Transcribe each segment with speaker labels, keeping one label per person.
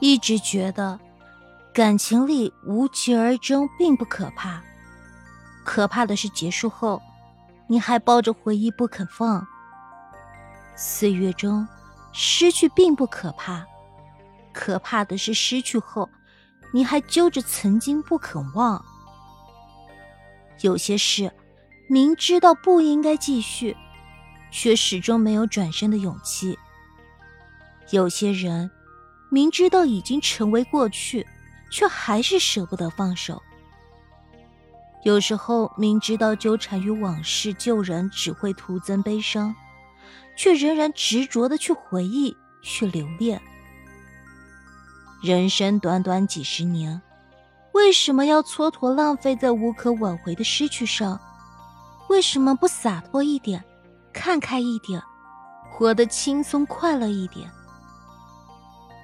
Speaker 1: 一直觉得感情里无疾而终并不可怕，可怕的是结束后你还抱着回忆不肯放。岁月中失去并不可怕，可怕的是失去后你还揪着曾经不肯忘。有些事明知道不应该继续，却始终没有转身的勇气。有些人。明知道已经成为过去，却还是舍不得放手。有时候明知道纠缠于往事旧人只会徒增悲伤，却仍然执着的去回忆、去留恋。人生短短几十年，为什么要蹉跎浪费在无可挽回的失去上？为什么不洒脱一点，看开一点，活得轻松快乐一点？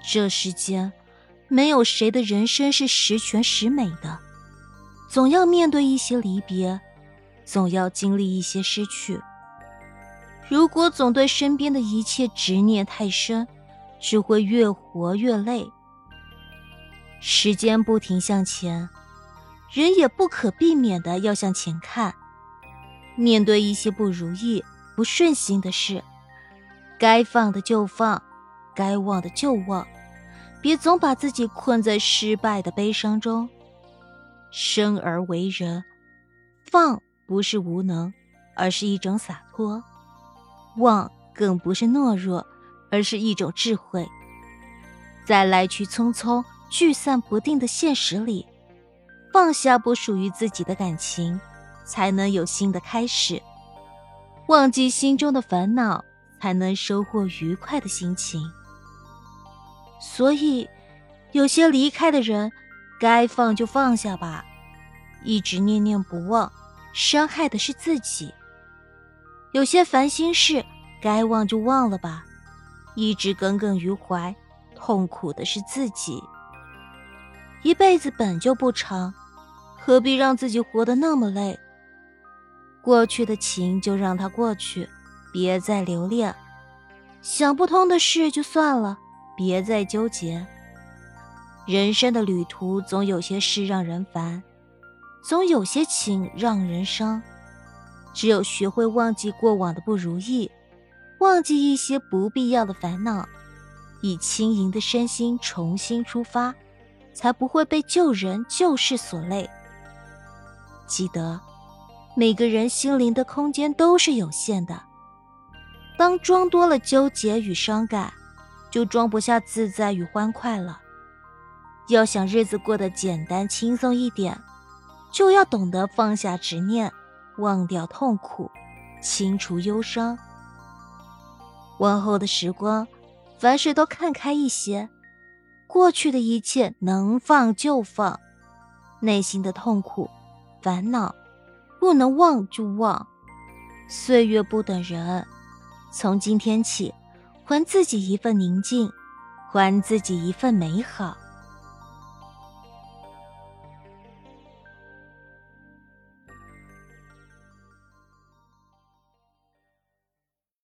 Speaker 1: 这世间，没有谁的人生是十全十美的，总要面对一些离别，总要经历一些失去。如果总对身边的一切执念太深，只会越活越累。时间不停向前，人也不可避免的要向前看。面对一些不如意、不顺心的事，该放的就放，该忘的就忘。别总把自己困在失败的悲伤中。生而为人，放不是无能，而是一种洒脱；忘更不是懦弱，而是一种智慧。在来去匆匆、聚散不定的现实里，放下不属于自己的感情，才能有新的开始；忘记心中的烦恼，才能收获愉快的心情。所以，有些离开的人，该放就放下吧。一直念念不忘，伤害的是自己。有些烦心事，该忘就忘了吧。一直耿耿于怀，痛苦的是自己。一辈子本就不长，何必让自己活得那么累？过去的情就让它过去，别再留恋。想不通的事就算了。别再纠结。人生的旅途，总有些事让人烦，总有些情让人伤。只有学会忘记过往的不如意，忘记一些不必要的烦恼，以轻盈的身心重新出发，才不会被旧人旧事所累。记得，每个人心灵的空间都是有限的。当装多了纠结与伤感。就装不下自在与欢快了。要想日子过得简单轻松一点，就要懂得放下执念，忘掉痛苦，清除忧伤。往后的时光，凡事都看开一些，过去的一切能放就放，内心的痛苦、烦恼，不能忘就忘。岁月不等人，从今天起。还自己一份宁静，还自己一份美好。